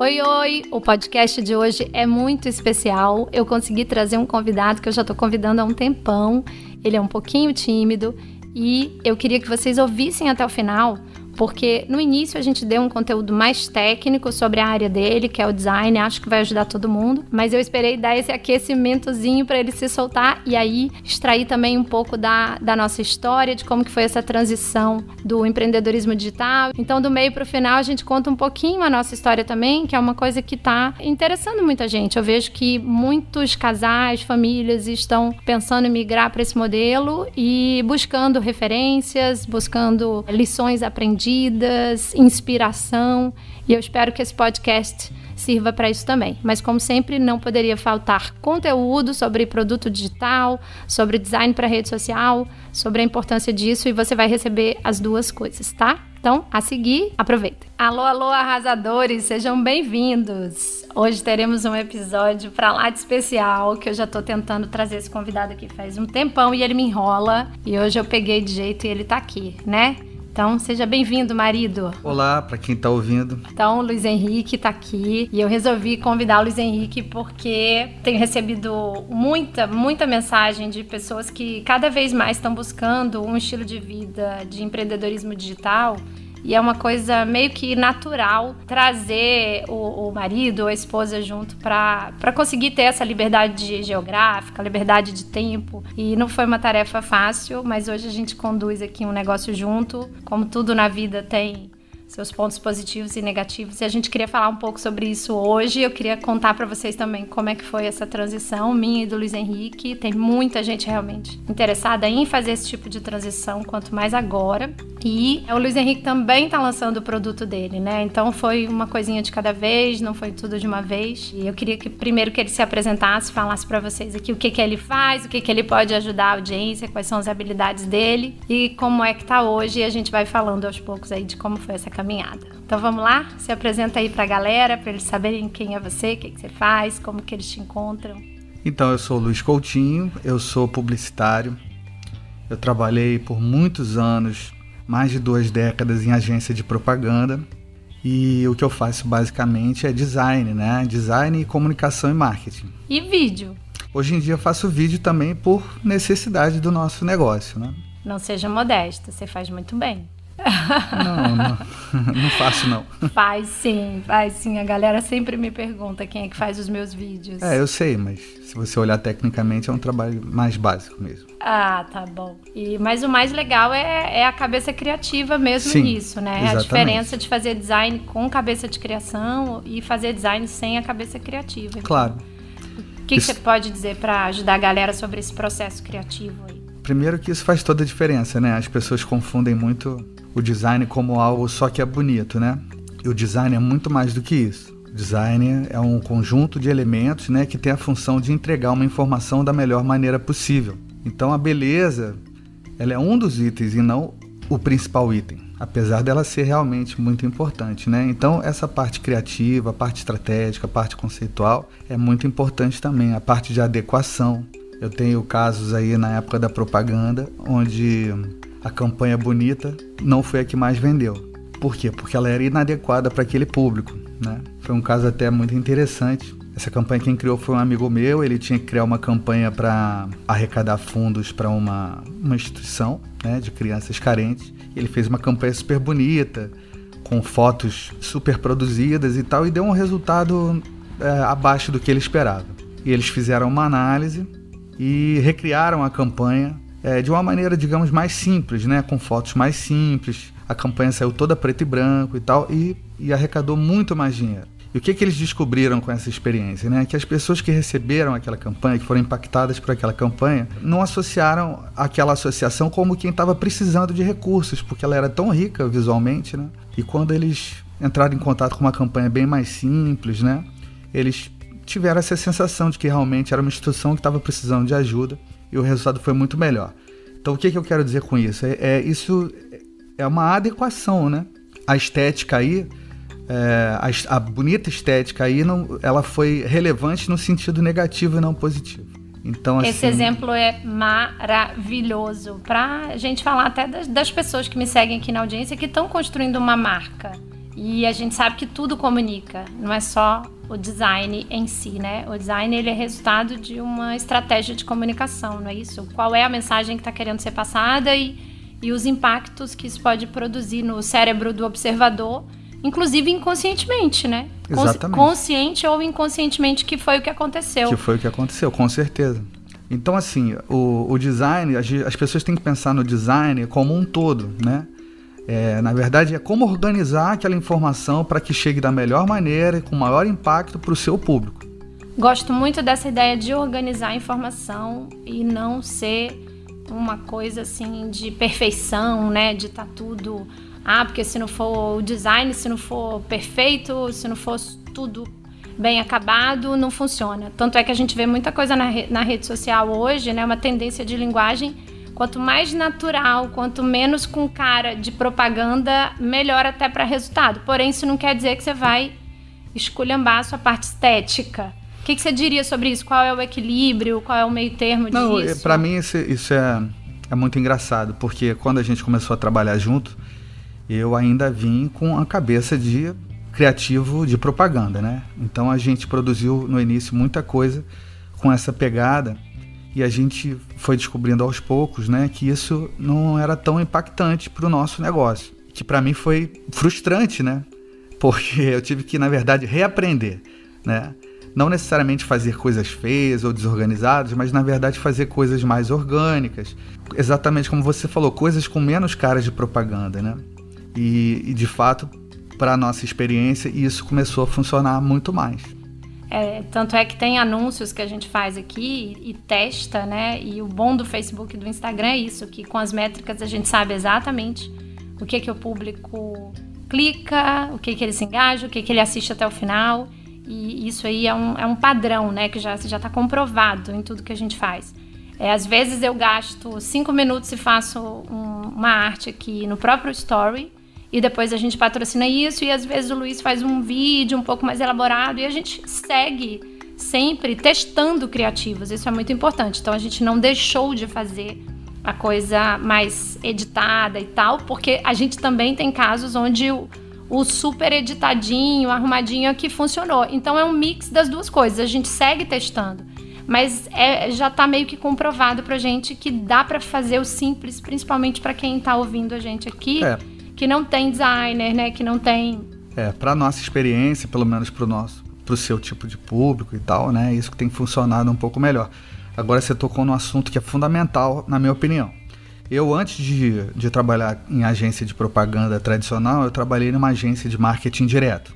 Oi, oi! O podcast de hoje é muito especial. Eu consegui trazer um convidado que eu já estou convidando há um tempão. Ele é um pouquinho tímido e eu queria que vocês ouvissem até o final porque no início a gente deu um conteúdo mais técnico sobre a área dele, que é o design, acho que vai ajudar todo mundo, mas eu esperei dar esse aquecimentozinho para ele se soltar e aí extrair também um pouco da, da nossa história, de como que foi essa transição do empreendedorismo digital. Então, do meio para o final, a gente conta um pouquinho a nossa história também, que é uma coisa que está interessando muita gente. Eu vejo que muitos casais, famílias estão pensando em migrar para esse modelo e buscando referências, buscando lições aprendidas inspiração, e eu espero que esse podcast sirva para isso também. Mas como sempre, não poderia faltar conteúdo sobre produto digital, sobre design para rede social, sobre a importância disso e você vai receber as duas coisas, tá? Então, a seguir, aproveita. Alô, alô, arrasadores, sejam bem-vindos. Hoje teremos um episódio para lá de especial que eu já tô tentando trazer esse convidado aqui faz um tempão e ele me enrola. E hoje eu peguei de jeito e ele tá aqui, né? Então, seja bem-vindo, marido. Olá, para quem está ouvindo. Então, o Luiz Henrique está aqui e eu resolvi convidar o Luiz Henrique porque tenho recebido muita, muita mensagem de pessoas que cada vez mais estão buscando um estilo de vida de empreendedorismo digital e é uma coisa meio que natural trazer o, o marido ou a esposa junto para conseguir ter essa liberdade geográfica, liberdade de tempo. E não foi uma tarefa fácil, mas hoje a gente conduz aqui um negócio junto. Como tudo na vida tem seus pontos positivos e negativos. E a gente queria falar um pouco sobre isso hoje. Eu queria contar para vocês também como é que foi essa transição minha e do Luiz Henrique. Tem muita gente realmente interessada em fazer esse tipo de transição, quanto mais agora. E o Luiz Henrique também está lançando o produto dele, né? Então foi uma coisinha de cada vez, não foi tudo de uma vez. E eu queria que primeiro que ele se apresentasse, falasse para vocês aqui o que que ele faz, o que que ele pode ajudar a audiência, quais são as habilidades dele e como é que tá hoje. E a gente vai falando aos poucos aí de como foi essa caminhada. Então vamos lá? Se apresenta aí para a galera, para eles saberem quem é você, o que, que você faz, como que eles te encontram. Então, eu sou Luiz Coutinho, eu sou publicitário. Eu trabalhei por muitos anos, mais de duas décadas, em agência de propaganda. E o que eu faço basicamente é design, né? Design, comunicação e marketing. E vídeo? Hoje em dia eu faço vídeo também por necessidade do nosso negócio, né? Não seja modesto, você faz muito bem. Não, não, não faço não. Faz sim, faz sim. A galera sempre me pergunta quem é que faz os meus vídeos. É, eu sei, mas se você olhar tecnicamente é um trabalho mais básico mesmo. Ah, tá bom. E, mas o mais legal é, é a cabeça criativa mesmo sim, nisso, né? Exatamente. A diferença de fazer design com cabeça de criação e fazer design sem a cabeça criativa. Então, claro. O que, Isso... que você pode dizer para ajudar a galera sobre esse processo criativo aí? Primeiro que isso faz toda a diferença, né? As pessoas confundem muito o design como algo só que é bonito, né? E o design é muito mais do que isso. Design é um conjunto de elementos, né, que tem a função de entregar uma informação da melhor maneira possível. Então a beleza, ela é um dos itens e não o principal item, apesar dela ser realmente muito importante, né? Então essa parte criativa, a parte estratégica, a parte conceitual é muito importante também, a parte de adequação, eu tenho casos aí na época da propaganda onde a campanha bonita não foi a que mais vendeu. Por quê? Porque ela era inadequada para aquele público, né? Foi um caso até muito interessante. Essa campanha quem criou foi um amigo meu, ele tinha que criar uma campanha para arrecadar fundos para uma, uma instituição né, de crianças carentes. Ele fez uma campanha super bonita, com fotos super produzidas e tal, e deu um resultado é, abaixo do que ele esperava. E eles fizeram uma análise e recriaram a campanha é, de uma maneira, digamos, mais simples, né? com fotos mais simples. A campanha saiu toda preto e branco e tal, e, e arrecadou muito mais dinheiro. E o que, que eles descobriram com essa experiência? Né? Que as pessoas que receberam aquela campanha, que foram impactadas por aquela campanha, não associaram aquela associação como quem estava precisando de recursos, porque ela era tão rica visualmente. Né? E quando eles entraram em contato com uma campanha bem mais simples, né? eles tiveram essa sensação de que realmente era uma instituição que estava precisando de ajuda e o resultado foi muito melhor. Então, o que, que eu quero dizer com isso? É, é isso é uma adequação, né? A estética aí, é, a, a, bonita estética aí, não, ela foi relevante no sentido negativo e não positivo. Então, assim, Esse exemplo é maravilhoso para a gente falar até das, das pessoas que me seguem aqui na audiência que estão construindo uma marca E a gente sabe que tudo comunica, não é só o design em si, né? O design ele é resultado de uma estratégia de comunicação, não é isso? Qual é a mensagem que está querendo ser passada e, e os impactos que isso pode produzir no cérebro do observador, inclusive inconscientemente, né? Exatamente. Consciente ou inconscientemente, que foi o que aconteceu. Que foi o que aconteceu, com certeza. Então, assim, o, o design, as, as pessoas têm que pensar no design como um todo, né? É, na verdade, é como organizar aquela informação para que chegue da melhor maneira e com maior impacto para o seu público. Gosto muito dessa ideia de organizar a informação e não ser uma coisa assim de perfeição, né? De estar tá tudo. Ah, porque se não for o design, se não for perfeito, se não for tudo bem acabado, não funciona. Tanto é que a gente vê muita coisa na, re na rede social hoje, né? Uma tendência de linguagem Quanto mais natural, quanto menos com cara de propaganda, melhor até para resultado. Porém, isso não quer dizer que você vai esculhambar a sua parte estética. O que, que você diria sobre isso? Qual é o equilíbrio? Qual é o meio termo não, disso? Para mim, isso, isso é, é muito engraçado, porque quando a gente começou a trabalhar junto, eu ainda vim com a cabeça de criativo de propaganda, né? Então a gente produziu no início muita coisa com essa pegada e a gente foi descobrindo aos poucos, né, que isso não era tão impactante para o nosso negócio, que para mim foi frustrante, né, porque eu tive que na verdade reaprender, né, não necessariamente fazer coisas feias ou desorganizadas, mas na verdade fazer coisas mais orgânicas, exatamente como você falou, coisas com menos caras de propaganda, né, e, e de fato para nossa experiência isso começou a funcionar muito mais. É, tanto é que tem anúncios que a gente faz aqui e, testa, né? E o bom do Facebook e do Instagram é isso, que com as métricas a gente sabe exatamente o que que o público clica, o que que ele se engaja, o que que ele assiste até o final. E isso aí é um, é um padrão, né? Que já está comprovado em tudo que a gente faz. É, às vezes eu gasto cinco minutos e faço um, uma arte aqui no próprio Story e depois a gente patrocina isso e às vezes o Luiz faz um vídeo um pouco mais elaborado e a gente segue sempre testando criativos. Isso é muito importante. Então a gente não deixou de fazer a coisa mais editada e tal, porque a gente também tem casos onde o, o super editadinho, arrumadinho aqui funcionou. Então é um mix das duas coisas. A gente segue testando. Mas é, já está meio que comprovado pra gente que dá para fazer o simples, principalmente para quem está ouvindo a gente aqui. É que não tem designer, né? Que não tem. É, para nossa experiência, pelo menos para o nosso, para o seu tipo de público e tal, né? Isso que tem funcionado um pouco melhor. Agora você tocou num assunto que é fundamental, na minha opinião. Eu, antes de, de trabalhar em agência de propaganda tradicional, eu trabalhei numa agência de marketing direto,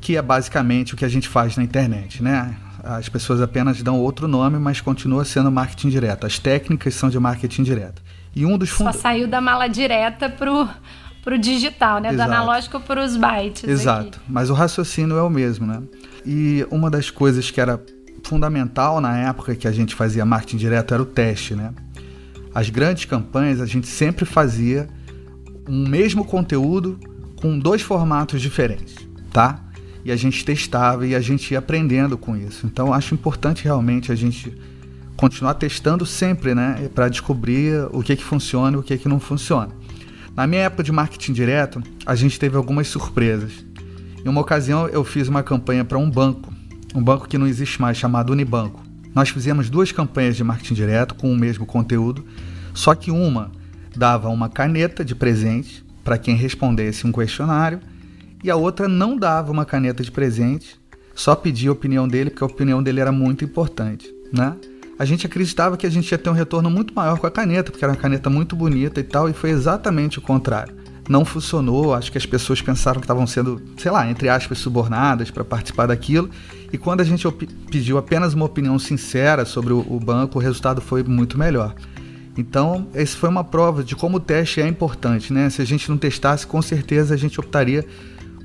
que é basicamente o que a gente faz na internet, né? As pessoas apenas dão outro nome, mas continua sendo marketing direto. As técnicas são de marketing direto. E um dos. Só saiu da mala direta pro, pro digital, né? Exato. Do analógico para os bytes. Exato. Aqui. Mas o raciocínio é o mesmo, né? E uma das coisas que era fundamental na época que a gente fazia marketing direto era o teste, né? As grandes campanhas a gente sempre fazia um mesmo conteúdo com dois formatos diferentes, tá? E a gente testava e a gente ia aprendendo com isso. Então acho importante realmente a gente continuar testando sempre, né, para descobrir o que que funciona e o que que não funciona. Na minha época de marketing direto, a gente teve algumas surpresas. Em uma ocasião, eu fiz uma campanha para um banco, um banco que não existe mais, chamado Unibanco. Nós fizemos duas campanhas de marketing direto com o mesmo conteúdo, só que uma dava uma caneta de presente para quem respondesse um questionário e a outra não dava uma caneta de presente, só pedia a opinião dele porque a opinião dele era muito importante, né? A gente acreditava que a gente ia ter um retorno muito maior com a caneta, porque era uma caneta muito bonita e tal, e foi exatamente o contrário. Não funcionou, acho que as pessoas pensaram que estavam sendo, sei lá, entre aspas, subornadas para participar daquilo. E quando a gente pediu apenas uma opinião sincera sobre o, o banco, o resultado foi muito melhor. Então, esse foi uma prova de como o teste é importante, né? Se a gente não testasse, com certeza a gente optaria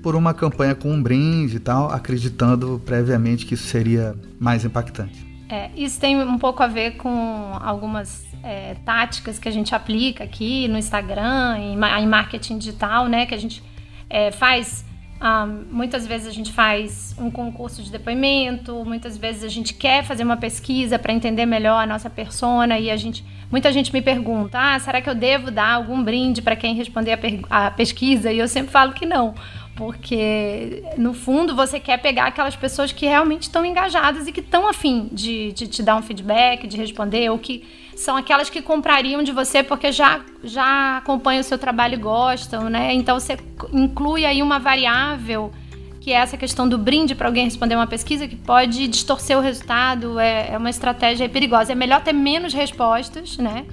por uma campanha com um brinde e tal, acreditando previamente que isso seria mais impactante. É, isso tem um pouco a ver com algumas é, táticas que a gente aplica aqui no Instagram, em, em marketing digital, né? Que a gente é, faz Ah, muitas vezes a gente faz um concurso de depoimento, muitas vezes a gente quer fazer uma pesquisa para entender melhor a nossa persona e a gente, muita gente me pergunta: ah, será que eu devo dar algum brinde para quem responder a, a pesquisa? E eu sempre falo que não, porque no fundo você quer pegar aquelas pessoas que realmente estão engajadas e que estão afim de, de te dar um feedback, de responder, ou que são aquelas que comprariam de você porque já, já acompanham o seu trabalho e gostam, né? Então você inclui aí uma variável que é essa questão do brinde para alguém responder uma pesquisa que pode distorcer o resultado, é, é uma estratégia perigosa. É melhor ter menos respostas, né?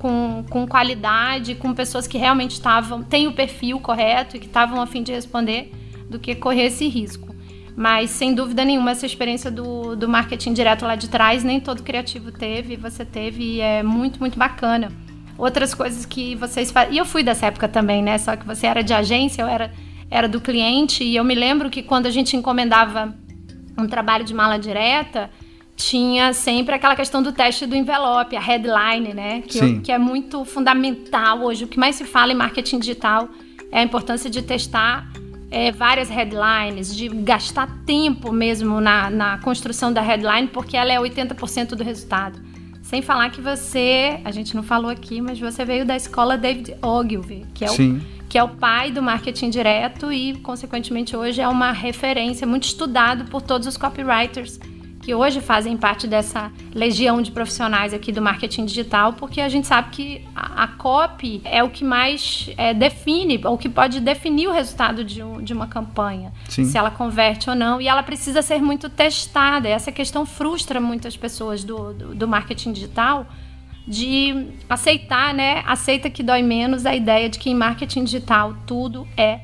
Com, com qualidade, com pessoas que realmente estavam, têm o perfil correto e que estavam a fim de responder, do que correr esse risco. Mas, sem dúvida nenhuma, essa experiência do, do marketing direto lá de trás, nem todo criativo teve, você teve, e é muito, muito bacana. Outras coisas que vocês fazem. E eu fui dessa época também, né? Só que você era de agência, eu era, era do cliente, e eu me lembro que quando a gente encomendava um trabalho de mala direta, tinha sempre aquela questão do teste do envelope, a headline, né? Que, eu, que é muito fundamental hoje. O que mais se fala em marketing digital é a importância de testar é, várias headlines, de gastar tempo mesmo na, na construção da headline, porque ela é 80% do resultado. Sem falar que você, a gente não falou aqui, mas você veio da escola David Ogilvy, que é, o, que é o pai do marketing direto e, consequentemente, hoje é uma referência muito estudado por todos os copywriters que hoje fazem parte dessa legião de profissionais aqui do marketing digital, porque a gente sabe que a, a copy é o que mais é, define, ou que pode definir o resultado de, um, de uma campanha, Sim. se ela converte ou não, e ela precisa ser muito testada. Essa questão frustra muitas pessoas do, do, do marketing digital de aceitar, né? Aceita que dói menos a ideia de que em marketing digital tudo é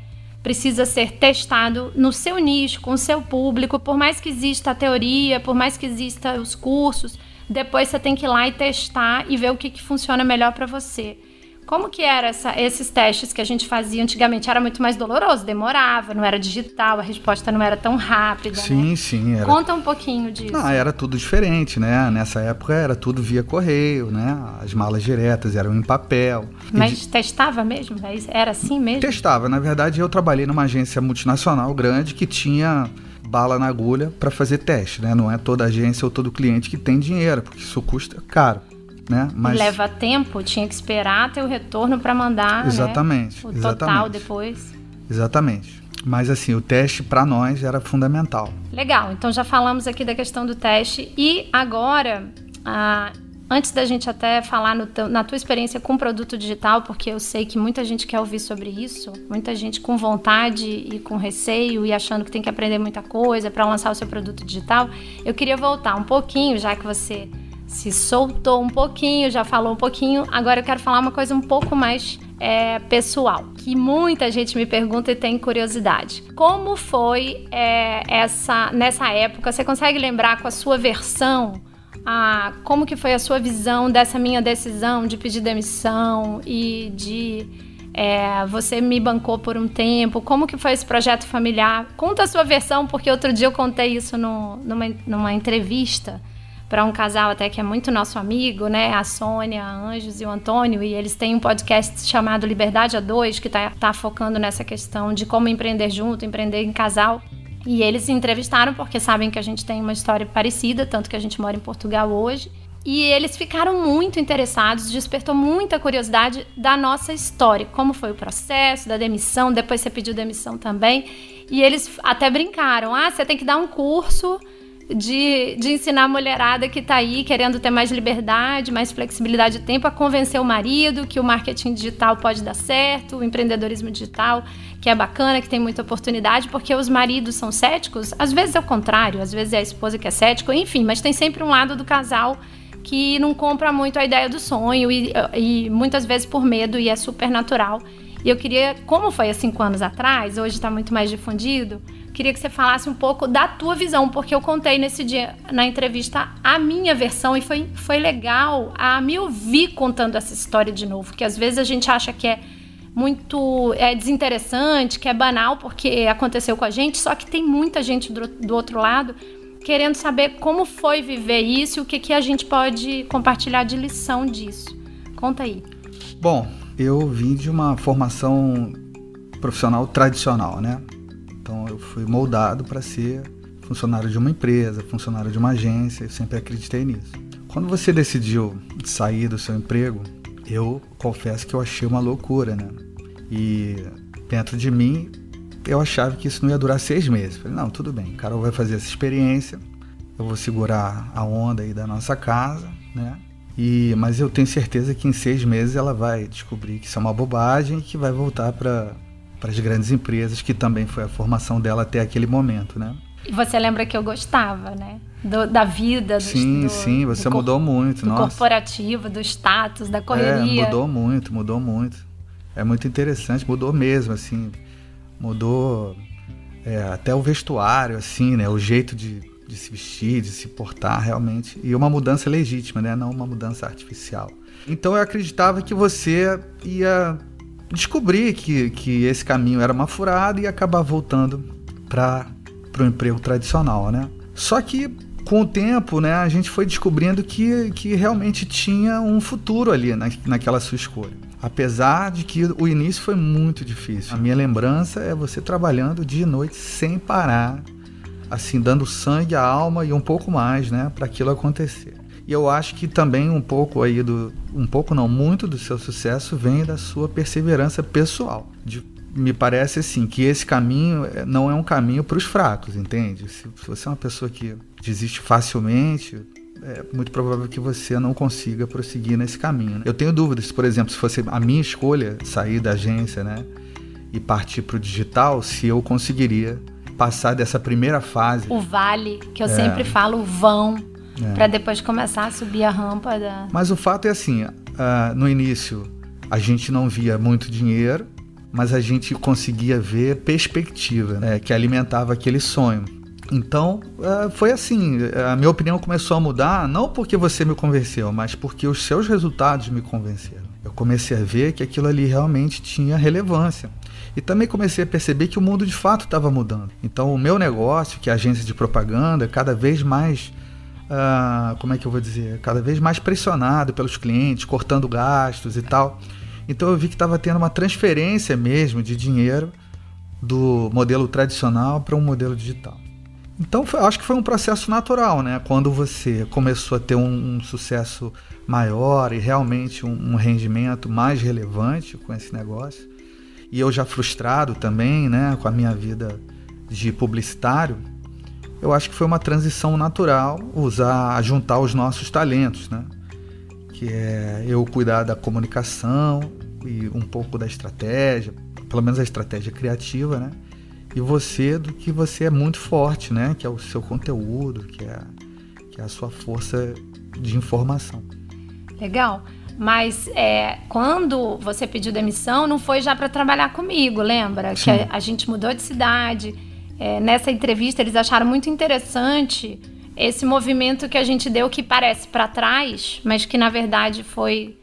precisa ser testado no seu nicho, com o seu público, por mais que exista a teoria, por mais que exista os cursos, depois você tem que ir lá e testar e ver o que, que funciona melhor para você. Como que era essa, esses testes que a gente fazia antigamente? Era muito mais doloroso, demorava, não era digital, a resposta não era tão rápida. Sim, né? sim. Era... Conta um pouquinho disso. Não, era tudo diferente, né? Nessa época era tudo via correio, né? As malas diretas eram em papel. Mas de... testava mesmo? Era assim mesmo? Testava. Na verdade, eu trabalhei numa agência multinacional grande que tinha bala na agulha para fazer teste, né? Não é toda agência ou todo cliente que tem dinheiro, porque isso custa caro né? Mas... Leva tempo, tinha que esperar ter o retorno para mandar né? exatamente, né? o exatamente. total depois. Exatamente. Mas assim, o teste para nós era fundamental. Legal, então já falamos aqui da questão do teste e agora, ah, antes da gente até falar no, na tua experiência com produto digital, porque eu sei que muita gente quer ouvir sobre isso, muita gente com vontade e com receio e achando que tem que aprender muita coisa para lançar o seu produto digital, eu queria voltar um pouquinho, já que você se soltou um pouquinho, já falou um pouquinho. Agora eu quero falar uma coisa um pouco mais é, pessoal, que muita gente me pergunta e tem curiosidade. Como foi é, essa nessa época? Você consegue lembrar com a sua versão? a como que foi a sua visão dessa minha decisão de pedir demissão e de é, você me bancou por um tempo? Como que foi esse projeto familiar? Conta a sua versão, porque outro dia eu contei isso no, numa, numa entrevista para um casal até que é muito nosso amigo, né? A Sônia, a Anjos e o Antônio, e eles têm um podcast chamado Liberdade a Dois, que está tá focando nessa questão de como empreender junto, empreender em casal. E eles se entrevistaram porque sabem que a gente tem uma história parecida, tanto que a gente mora em Portugal hoje. E eles ficaram muito interessados, despertou muita curiosidade da nossa história, como foi o processo da demissão, depois você pediu demissão também. E eles até brincaram: ah, você tem que dar um curso de, de ensinar a mulherada que está aí querendo ter mais liberdade, mais flexibilidade de tempo, a convencer o marido que o marketing digital pode dar certo, o empreendedorismo digital, que é bacana, que tem muita oportunidade, porque os maridos são céticos, às vezes é o contrário, às vezes é a esposa que é cético, enfim, mas tem sempre um lado do casal que não compra muito a ideia do sonho e, e muitas vezes por medo e é super natural. E eu queria, como foi há cinco anos atrás, hoje está muito mais difundido, queria que você falasse um pouco da tua visão, porque eu contei nesse dia na entrevista a minha versão e foi, foi legal a me ouvir contando essa história de novo, que às vezes a gente acha que é muito é desinteressante, que é banal porque aconteceu com a gente, só que tem muita gente do, do outro lado querendo saber como foi viver isso e o que, que a gente pode compartilhar de lição disso. Conta aí. Bom, eu vim de uma formação profissional tradicional, né? Então eu fui moldado para ser funcionário de uma empresa, funcionário de uma agência, eu sempre acreditei nisso. Quando você decidiu sair do seu emprego, eu confesso que eu achei uma loucura, né? E dentro de mim, eu achava que isso não ia durar seis meses. Falei, não, tudo bem, o Carol vai fazer essa experiência, eu vou segurar a onda aí da nossa casa, né? E, mas eu tenho certeza que em seis meses ela vai descobrir que isso é uma bobagem e que vai voltar para as grandes empresas, que também foi a formação dela até aquele momento, né? E você lembra que eu gostava, né? Do, da vida. Do, sim, do, sim, você mudou muito. Do nossa. corporativo, do status, da correria. É, mudou muito, mudou muito. É muito interessante, mudou mesmo, assim. Mudou é, até o vestuário, assim, né? O jeito de, de se vestir, de se portar, realmente. E uma mudança legítima, né? Não uma mudança artificial. Então eu acreditava que você ia descobrir que, que esse caminho era uma furada e acabar voltando para o emprego tradicional, né? Só que com o tempo, né, a gente foi descobrindo que, que realmente tinha um futuro ali na, naquela sua escolha. Apesar de que o início foi muito difícil. A minha lembrança é você trabalhando dia e noite sem parar, assim, dando sangue, a alma e um pouco mais, né, para aquilo acontecer. E eu acho que também um pouco aí do. Um pouco não, muito do seu sucesso vem da sua perseverança pessoal. De, me parece assim que esse caminho eh, não é um caminho para os fracos, entende? Se, se você é uma pessoa que desiste facilmente, é muito provável que você não consiga prosseguir nesse caminho. Né? Eu tenho dúvidas, por exemplo, se fosse a minha escolha sair da agência, né, e partir para o digital, se eu conseguiria passar dessa primeira fase. O vale, que eu é. sempre falo, o vão, é. para depois começar a subir a rampa da. Mas o fato é assim, uh, no início a gente não via muito dinheiro, mas a gente conseguia ver perspectiva, né, que alimentava aquele sonho. Então, uh, foi assim, a minha opinião começou a mudar, não porque você me convenceu, mas porque os seus resultados me convenceram. Eu comecei a ver que aquilo ali realmente tinha relevância. E também comecei a perceber que o mundo de fato estava mudando. Então, o meu negócio, que é a agência de propaganda, cada vez mais uh, como é que eu vou dizer, cada vez mais pressionado pelos clientes, cortando gastos e tal. Então eu vi que estava tendo uma transferência mesmo de dinheiro do modelo tradicional para um modelo digital. Então foi, acho que foi um processo natural, né? Quando você começou a ter um, um sucesso maior e realmente um, um, rendimento mais relevante com esse negócio, e eu já frustrado também, né, com a minha vida de publicitário, eu acho que foi uma transição natural usar, juntar os nossos talentos, né? Que é eu cuidar da comunicação e um pouco da estratégia, pelo menos a estratégia criativa, né? E você do que você é muito forte, né? Que é o seu conteúdo, que é, que é a sua força de informação. Legal. Mas é, quando você pediu demissão, não foi já para trabalhar comigo, lembra? Sim. Que a, a gente mudou de cidade é, nessa entrevista, eles acharam muito interessante esse movimento que a gente deu, que parece para trás, mas que na verdade foi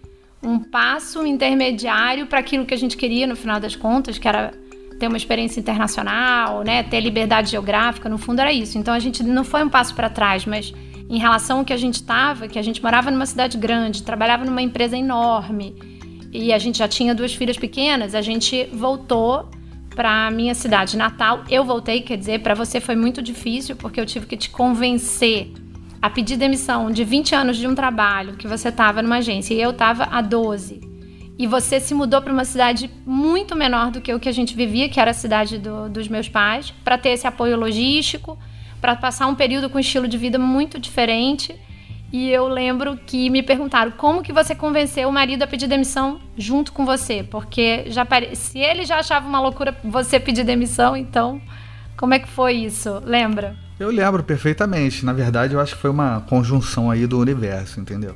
um passo intermediário para aquilo que a gente queria no final das contas, que era ter uma experiência internacional, né, ter liberdade geográfica, no fundo era isso. Então a gente não foi um passo para trás, mas em relação ao que a gente estava, que a gente morava numa cidade grande, trabalhava numa empresa enorme e a gente já tinha duas filhas pequenas, a gente voltou para minha cidade natal. Eu voltei, quer dizer, para você foi muito difícil porque eu tive que te convencer a pedir demissão de 20 anos de um trabalho que você estava numa agência e eu estava há 12. E você se mudou para uma cidade muito menor do que o que a gente vivia, que era a cidade do, dos meus pais, para ter esse apoio logístico, para passar um período com um estilo de vida muito diferente. E eu lembro que me perguntaram como que você convenceu o marido a pedir demissão junto com você, porque já pare... se ele já achava uma loucura você pedir demissão, então como é que foi isso? Lembra? Eu lembro perfeitamente. Na verdade, eu acho que foi uma conjunção aí do universo, entendeu?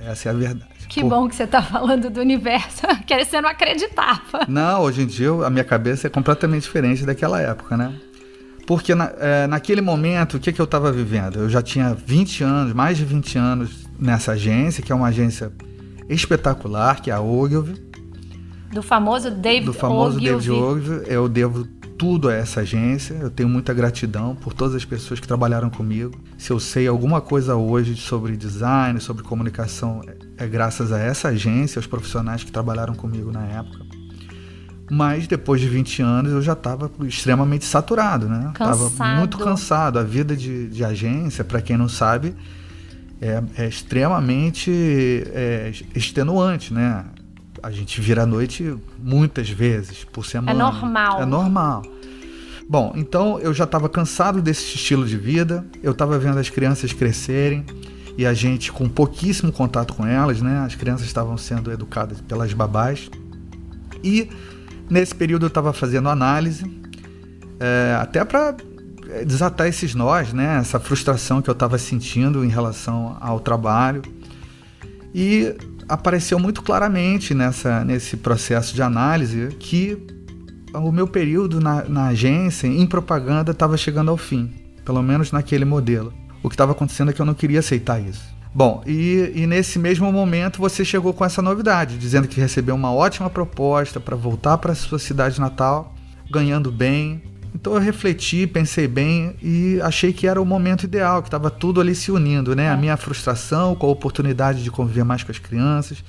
Essa é a verdade. Que Por... bom que você está falando do universo, que você não acreditava. Não, hoje em dia a minha cabeça é completamente diferente daquela época, né? Porque na, é, naquele momento, o que, que eu estava vivendo? Eu já tinha 20 anos, mais de 20 anos nessa agência, que é uma agência espetacular, que é a Ogilvy. Do famoso David Do famoso Ogilvy. David Ogilvy. Eu devo tudo a essa agência. Eu tenho muita gratidão por todas as pessoas que trabalharam comigo. Se eu sei alguma coisa hoje sobre design, sobre comunicação, é graças a essa agência, aos profissionais que trabalharam comigo na época. Mas depois de 20 anos eu já estava extremamente saturado, né? Cansado. Tava muito cansado. A vida de, de agência, para quem não sabe, é, é extremamente é, extenuante, né? A gente vira à noite muitas vezes por semana. É normal. É normal. Bom, então eu já estava cansado desse estilo de vida, eu estava vendo as crianças crescerem e a gente com pouquíssimo contato com elas, né? As crianças estavam sendo educadas pelas babás. E nesse período eu estava fazendo análise, é, até para é, desatar esses nós, né? Essa frustração que eu estava sentindo em relação ao trabalho. E apareceu muito claramente nessa, nesse processo de análise que o meu período na, na agência em propaganda estava chegando ao fim, pelo menos naquele modelo. O que estava acontecendo é que eu não queria aceitar isso. Bom, e, e, nesse mesmo momento você chegou com essa novidade, dizendo que recebeu uma ótima proposta para voltar para a sua cidade natal, ganhando bem. Então eu refleti, pensei bem e achei que era o momento ideal, que estava tudo ali se unindo, né? A minha frustração com a oportunidade de conviver mais com as crianças,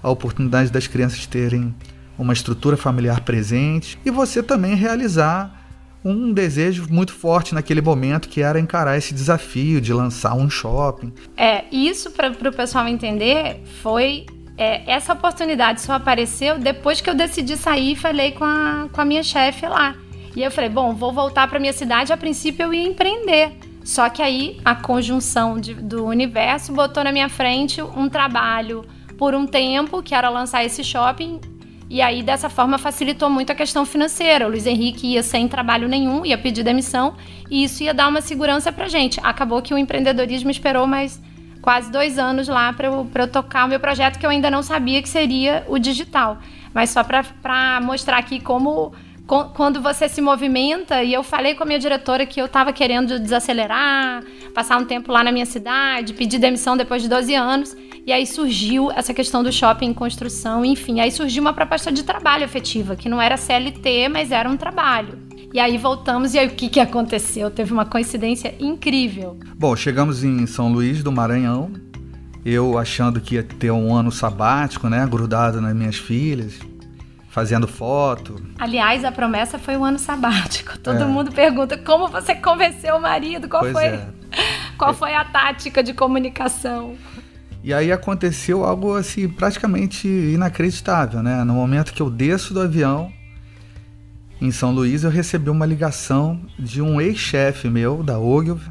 a oportunidade das crianças terem uma estrutura familiar presente e você também realizar um desejo muito forte naquele momento que era encarar esse desafio de lançar um shopping. É, isso para o pessoal entender foi é, essa oportunidade só apareceu depois que eu decidi sair e falei com a, com a minha chefe lá. E eu falei, bom, vou voltar para minha cidade. A princípio eu ia empreender. Só que aí a conjunção de, do universo botou na minha frente um trabalho por um tempo, que era lançar esse shopping, e aí, dessa forma, facilitou muito a questão financeira. O Luiz Henrique ia sem trabalho nenhum, ia pedir demissão, e isso ia dar uma segurança pra gente. Acabou que o empreendedorismo esperou mais quase dois anos lá para eu, eu tocar o meu projeto, que eu ainda não sabia que seria o digital. Mas só para mostrar aqui como quando você se movimenta, e eu falei com a minha diretora que eu estava querendo desacelerar, passar um tempo lá na minha cidade, pedir demissão depois de 12 anos. E aí surgiu essa questão do shopping em construção, enfim. Aí surgiu uma proposta de trabalho efetiva, que não era CLT, mas era um trabalho. E aí voltamos, e aí o que, que aconteceu? Teve uma coincidência incrível. Bom, chegamos em São Luís do Maranhão, eu achando que ia ter um ano sabático, né? Grudado nas minhas filhas, fazendo foto. Aliás, a promessa foi um ano sabático. Todo é. mundo pergunta como você convenceu o marido, qual pois foi, é. qual foi a tática de comunicação. E aí aconteceu algo assim praticamente inacreditável, né? No momento que eu desço do avião em São Luís, eu recebi uma ligação de um ex-chefe meu da Ogilvy,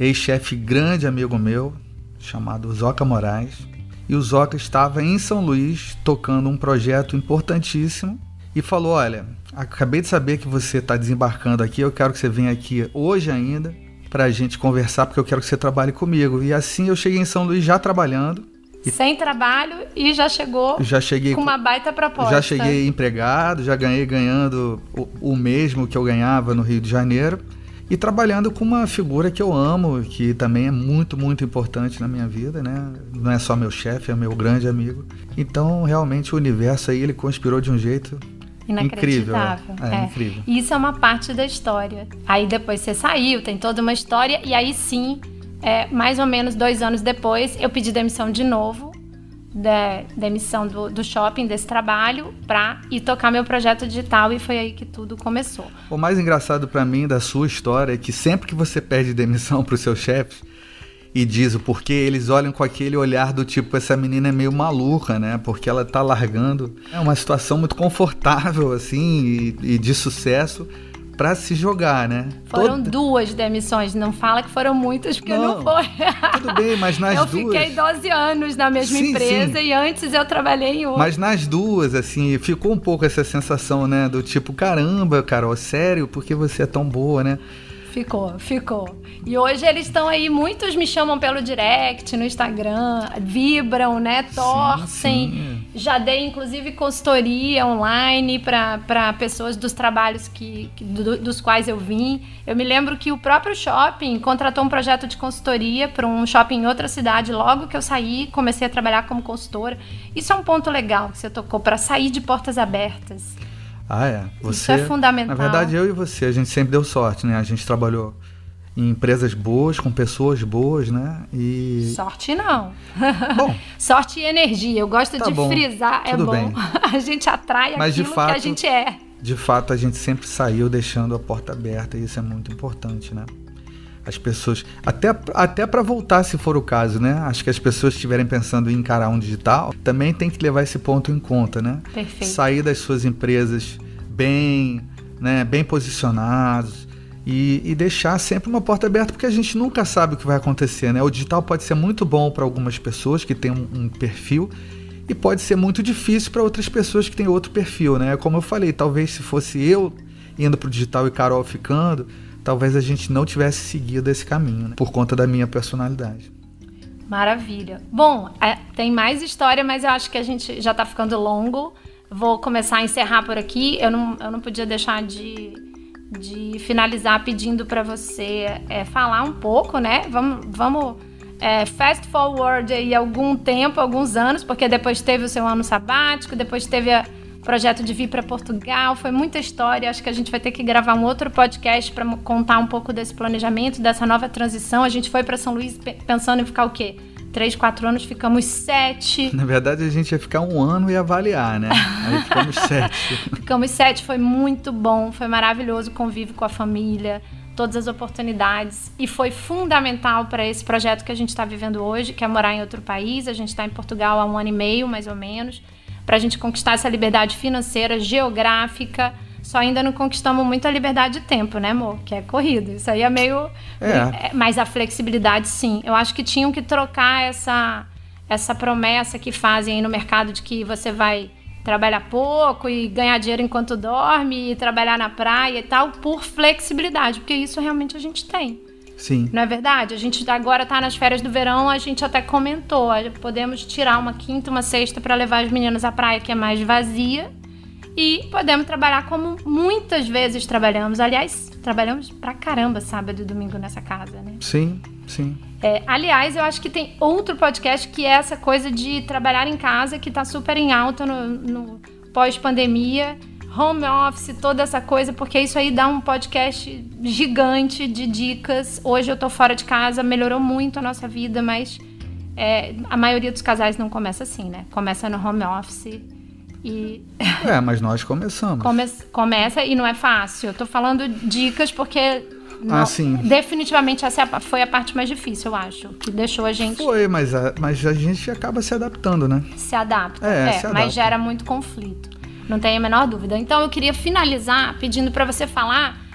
ex-chefe grande amigo meu, chamado Zoca Moraes. E o Zoca estava em São Luís tocando um projeto importantíssimo e falou: Olha, acabei de saber que você está desembarcando aqui, eu quero que você venha aqui hoje ainda para a gente conversar, porque eu quero que você trabalhe comigo. E assim eu cheguei em São Luís já trabalhando. Sem trabalho e já chegou já cheguei com uma baita proposta. Já cheguei empregado, já ganhei ganhando o, o mesmo que eu ganhava no Rio de Janeiro e trabalhando com uma figura que eu amo, que também é muito, muito importante na minha vida, né? Não é só meu chefe, é meu grande amigo. Então, realmente, o universo aí, ele conspirou de um jeito Inacreditável. Incrível, é. É, é. incrível. Isso é uma parte da história. Aí depois você saiu, tem toda uma história, e aí sim, é, mais ou menos dois anos depois, eu pedi demissão de novo, da demissão do, do shopping, desse trabalho, para ir tocar meu projeto digital, e foi aí que tudo começou. O mais engraçado para mim da sua história é que sempre que você pede demissão para os seus chefes, e diz o porquê, eles olham com aquele olhar do tipo, essa menina é meio maluca, né? Porque ela tá largando. É uma situação muito confortável, assim, e, e de sucesso para se jogar, né? Foram Toda... duas demissões, não fala que foram muitas, porque não, não foi. Tudo bem, mas nas eu duas. Eu fiquei 12 anos na mesma sim, empresa sim. e antes eu trabalhei em outra. Mas nas duas, assim, ficou um pouco essa sensação, né? Do tipo, caramba, Carol, sério, porque você é tão boa, né? Ficou, ficou. E hoje eles estão aí, muitos me chamam pelo direct, no Instagram, vibram, né? Torcem. Sim, sim. Já dei, inclusive, consultoria online para pessoas dos trabalhos que, que do, dos quais eu vim. Eu me lembro que o próprio shopping contratou um projeto de consultoria para um shopping em outra cidade. Logo que eu saí, comecei a trabalhar como consultora. Isso é um ponto legal que você tocou, para sair de portas abertas. Ah, é. Você, Isso é fundamental. Na verdade, eu e você, a gente sempre deu sorte, né? A gente trabalhou em empresas boas, com pessoas boas, né? E... Sorte não. Bom, sorte e energia. Eu gosto tá de bom, frisar, é bom. Bem. A gente atrai Mas aquilo fato, que a gente é. de fato a gente sempre saiu deixando a porta aberta e isso é muito importante, né? As pessoas, até, até para voltar se for o caso, né? Acho que as pessoas estiverem pensando em encarar um digital, também tem que levar esse ponto em conta, né? Perfeito. Sair das suas empresas bem, né, bem posicionados e, e, deixar sempre uma porta aberta, porque a gente nunca sabe o que vai acontecer, né? O digital pode ser muito bom para algumas pessoas que têm um, um perfil e pode ser muito difícil para outras pessoas que têm outro perfil, né? Como eu falei, talvez se fosse eu indo para o digital e Carol ficando, talvez a gente não tivesse seguido esse caminho, né? por conta da minha personalidade. Maravilha. Bom, é, tem mais história, mas eu acho que a gente já está ficando longo. Vou começar a encerrar por aqui. Eu não, eu não podia deixar de, de finalizar pedindo para você é, falar um pouco, né? Vamos, vamos é, fast forward aí algum tempo, alguns anos, porque depois teve o seu ano sabático, depois teve o projeto de vir para Portugal, foi muita história. Acho que a gente vai ter que gravar um outro podcast para contar um pouco desse planejamento, dessa nova transição. A gente foi para São Luís pensando em ficar o quê? Três, quatro anos, ficamos sete. Na verdade, a gente ia ficar um ano e avaliar, né? Aí ficamos sete. ficamos sete, foi muito bom, foi maravilhoso o convívio com a família todas as oportunidades e foi fundamental para esse projeto que a gente está vivendo hoje, que é morar em outro país. A gente está em Portugal há um ano e meio, mais ou menos, para a gente conquistar essa liberdade financeira, geográfica. Só ainda não conquistamos muita liberdade de tempo, né, amor? Que é corrido. Isso aí é meio. É. é. Mas a flexibilidade, sim. Eu acho que tinham que trocar essa, essa promessa que fazem aí no mercado de que você vai trabalhar pouco e ganhar dinheiro enquanto dorme e trabalhar na praia e tal, por flexibilidade, porque isso realmente a gente tem. Sim. Não é verdade? A gente agora está nas férias do verão, a gente até comentou, podemos tirar uma quinta, uma sexta para levar as meninas à praia que é mais vazia e podemos trabalhar como muitas vezes trabalhamos. Aliás, trabalhamos pra caramba sábado e domingo nessa casa, né? Sim, sim. É, aliás, eu acho que tem outro podcast que é essa coisa de trabalhar em casa, que está super em alta no, no pós-pandemia, home office, toda essa coisa, porque isso aí dá um podcast gigante de dicas. Hoje eu tô fora de casa, melhorou muito a nossa vida, mas é, a maioria dos casais não começa assim, né? Começa no home office e. É, mas nós começamos. Come começa e não é fácil. Eu tô falando dicas porque não, ah, sim. Definitivamente essa é foi a parte mais difícil, eu acho. Que deixou a gente. Foi, mas a, mas a gente acaba se adaptando, né? Se adapta. É, é se adapta. mas gera muito conflito. Não tenho a menor dúvida. Então eu queria finalizar pedindo para você falar.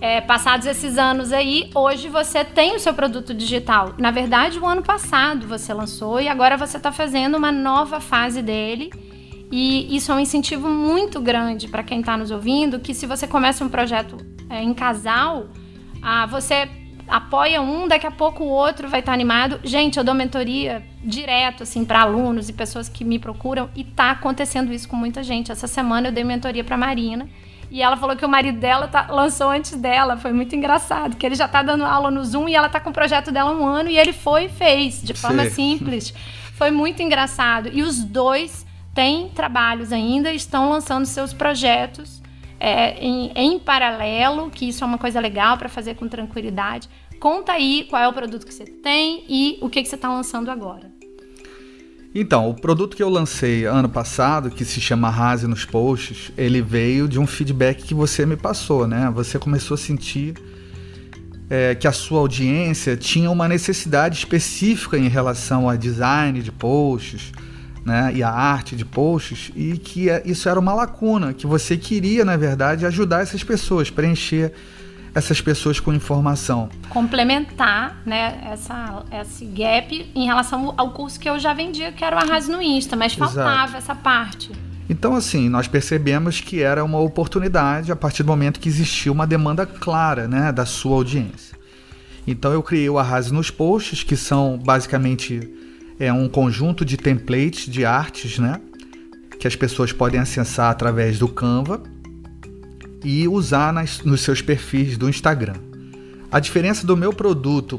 É, passados esses anos aí, hoje você tem o seu produto digital. Na verdade, o ano passado você lançou e agora você está fazendo uma nova fase dele. E isso é um incentivo muito grande para quem está nos ouvindo, que se você começa um projeto é, em casal, ah, você apoia um, daqui a pouco o outro vai estar tá animado. Gente, eu dou mentoria direto assim para alunos e pessoas que me procuram e tá acontecendo isso com muita gente. Essa semana eu dei mentoria para Marina e ela falou que o marido dela tá, lançou antes dela. Foi muito engraçado, que ele já tá dando aula no Zoom e ela tá com o projeto dela há um ano e ele foi e fez de forma Sim. simples. Foi muito engraçado. E os dois têm trabalhos ainda, estão lançando seus projetos é, em, em paralelo, que isso é uma coisa legal para fazer com tranquilidade. Conta aí qual é o produto que você tem e o que, que você está lançando agora. Então, o produto que eu lancei ano passado, que se chama Rase nos Posts, ele veio de um feedback que você me passou, né? Você começou a sentir é, que a sua audiência tinha uma necessidade específica em relação a design de posts, né, e a arte de posts, e que é, isso era uma lacuna, que você queria, na verdade, ajudar essas pessoas, preencher essas pessoas com informação. Complementar né, essa, esse gap em relação ao curso que eu já vendia, que era o Arrase no Insta, mas faltava Exato. essa parte. Então, assim, nós percebemos que era uma oportunidade a partir do momento que existia uma demanda clara né, da sua audiência. Então, eu criei o Arrase nos Posts, que são basicamente é um conjunto de templates de artes, né? Que as pessoas podem acessar através do Canva e usar nas, nos seus perfis do Instagram. A diferença do meu produto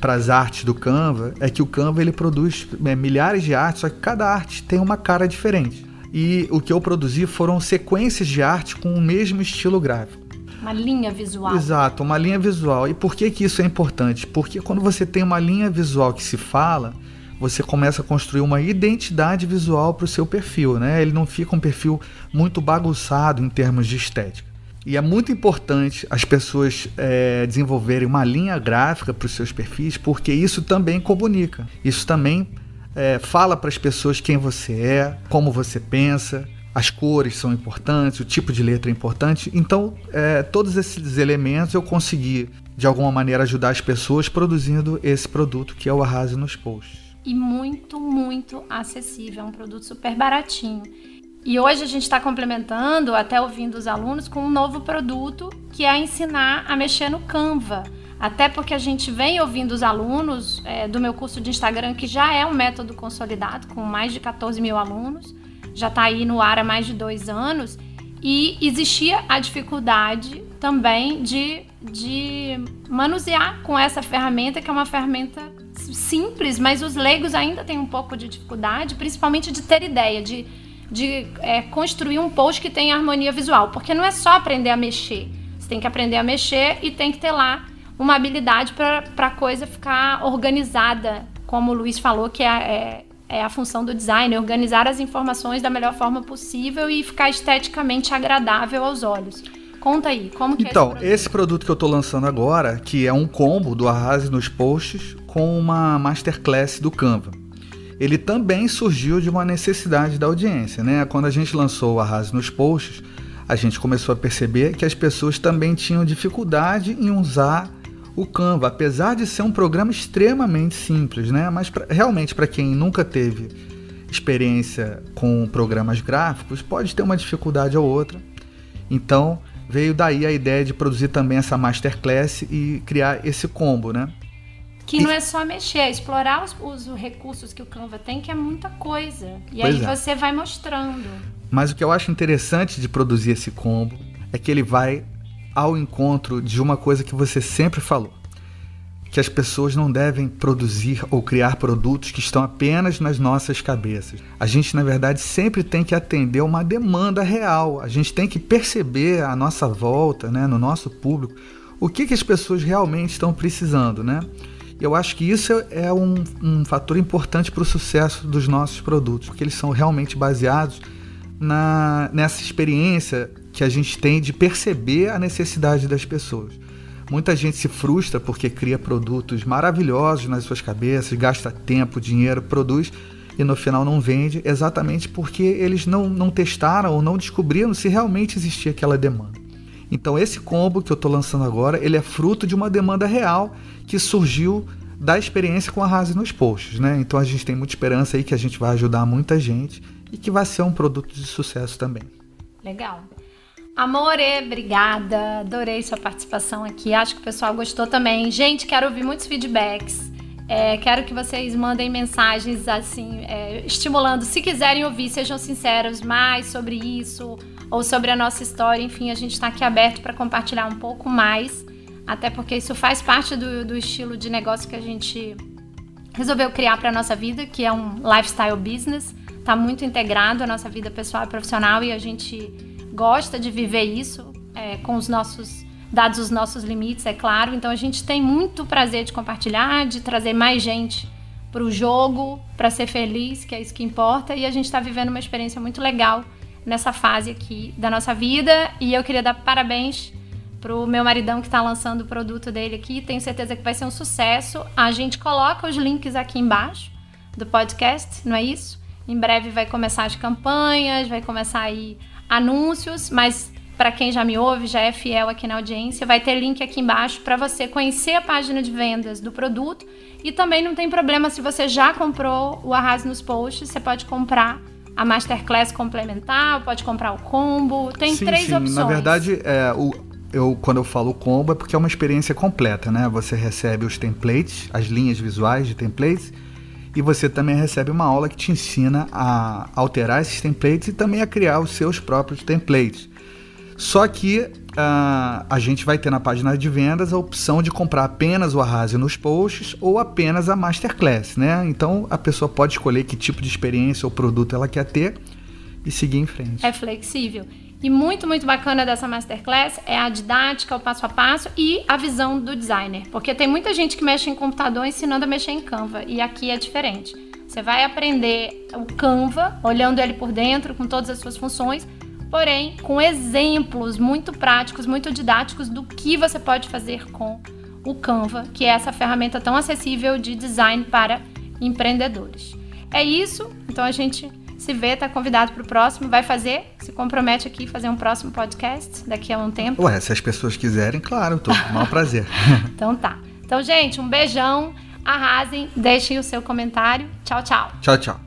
para as artes do Canva é que o Canva ele produz é, milhares de artes, só que cada arte tem uma cara diferente. E o que eu produzi foram sequências de arte com o mesmo estilo gráfico. Uma linha visual. Exato, uma linha visual. E por que, que isso é importante? Porque quando você tem uma linha visual que se fala, você começa a construir uma identidade visual para o seu perfil, né? Ele não fica um perfil muito bagunçado em termos de estética. E é muito importante as pessoas é, desenvolverem uma linha gráfica para os seus perfis, porque isso também comunica. Isso também é, fala para as pessoas quem você é, como você pensa, as cores são importantes, o tipo de letra é importante. Então, é, todos esses elementos eu consegui, de alguma maneira, ajudar as pessoas produzindo esse produto que é o Arrase nos Posts. E muito, muito acessível. É um produto super baratinho. E hoje a gente está complementando, até ouvindo os alunos, com um novo produto que é ensinar a mexer no Canva. Até porque a gente vem ouvindo os alunos é, do meu curso de Instagram, que já é um método consolidado, com mais de 14 mil alunos já está aí no ar há mais de dois anos, e existia a dificuldade também de, de manusear com essa ferramenta, que é uma ferramenta simples, mas os leigos ainda têm um pouco de dificuldade, principalmente de ter ideia, de, de é, construir um post que tenha harmonia visual, porque não é só aprender a mexer, você tem que aprender a mexer e tem que ter lá uma habilidade para a coisa ficar organizada, como o Luiz falou, que é, é é a função do design, organizar as informações da melhor forma possível e ficar esteticamente agradável aos olhos. Conta aí, como que então, é esse produto? esse produto que eu estou lançando agora, que é um combo do Arrase nos Posts com uma masterclass do Canva. Ele também surgiu de uma necessidade da audiência, né? Quando a gente lançou o Arrase nos Posts, a gente começou a perceber que as pessoas também tinham dificuldade em usar o Canva, apesar de ser um programa extremamente simples, né? Mas pra, realmente para quem nunca teve experiência com programas gráficos, pode ter uma dificuldade ou outra. Então, veio daí a ideia de produzir também essa masterclass e criar esse combo, né? Que não é só mexer, é explorar os, os, recursos que o Canva tem, que é muita coisa. E pois aí é. você vai mostrando. Mas o que eu acho interessante de produzir esse combo é que ele vai ao encontro de uma coisa que você sempre falou: que as pessoas não devem produzir ou criar produtos que estão apenas nas nossas cabeças. A gente, na verdade, sempre tem que atender uma demanda real. A gente tem que perceber à nossa volta, né, no nosso público, o que, que as pessoas realmente estão precisando, né? Eu acho que isso é um, um fator importante para o sucesso dos nossos produtos, porque eles são realmente baseados na, nessa experiência que a gente tem de perceber a necessidade das pessoas. Muita gente se frustra porque cria produtos maravilhosos nas suas cabeças, gasta tempo, dinheiro, produz e no final não vende, exatamente porque eles não, não testaram ou não descobriram se realmente existia aquela demanda. Então esse combo que eu estou lançando agora, ele é fruto de uma demanda real que surgiu da experiência com a Rase nos posts, né? Então a gente tem muita esperança aí que a gente vai ajudar muita gente e que vai ser um produto de sucesso também. Legal. Amore, obrigada. Adorei sua participação aqui. Acho que o pessoal gostou também. Gente, quero ouvir muitos feedbacks. É, quero que vocês mandem mensagens assim, é, estimulando. Se quiserem ouvir, sejam sinceros mais sobre isso ou sobre a nossa história. Enfim, a gente está aqui aberto para compartilhar um pouco mais, até porque isso faz parte do, do estilo de negócio que a gente resolveu criar para nossa vida, que é um lifestyle business. Está muito integrado à nossa vida pessoal e profissional e a gente gosta de viver isso é, com os nossos dados os nossos limites, é claro. Então a gente tem muito prazer de compartilhar, de trazer mais gente para o jogo, para ser feliz, que é isso que importa. E a gente está vivendo uma experiência muito legal nessa fase aqui da nossa vida. E eu queria dar parabéns para o meu maridão que está lançando o produto dele aqui. Tenho certeza que vai ser um sucesso. A gente coloca os links aqui embaixo do podcast, não é isso? Em breve vai começar as campanhas, vai começar aí anúncios, mas para quem já me ouve, já é fiel aqui na audiência, vai ter link aqui embaixo para você conhecer a página de vendas do produto. E também não tem problema se você já comprou o Arrase nos Posts, você pode comprar a Masterclass complementar, pode comprar o combo. Tem sim, três sim. opções. Na verdade, é, o, eu, quando eu falo combo é porque é uma experiência completa, né? Você recebe os templates, as linhas visuais de templates e você também recebe uma aula que te ensina a alterar esses templates e também a criar os seus próprios templates. Só que uh, a gente vai ter na página de vendas a opção de comprar apenas o Arrase nos posts ou apenas a Masterclass, né? Então a pessoa pode escolher que tipo de experiência ou produto ela quer ter e seguir em frente. É flexível. E muito, muito bacana dessa masterclass é a didática, o passo a passo e a visão do designer. Porque tem muita gente que mexe em computador ensinando a mexer em Canva. E aqui é diferente. Você vai aprender o Canva, olhando ele por dentro, com todas as suas funções, porém com exemplos muito práticos, muito didáticos do que você pode fazer com o Canva, que é essa ferramenta tão acessível de design para empreendedores. É isso, então a gente se vê, tá convidado para o próximo, vai fazer, se compromete aqui fazer um próximo podcast daqui a um tempo. Ué, se as pessoas quiserem, claro, tô com maior prazer. então tá. Então, gente, um beijão, arrasem, deixem o seu comentário. Tchau, tchau. Tchau, tchau.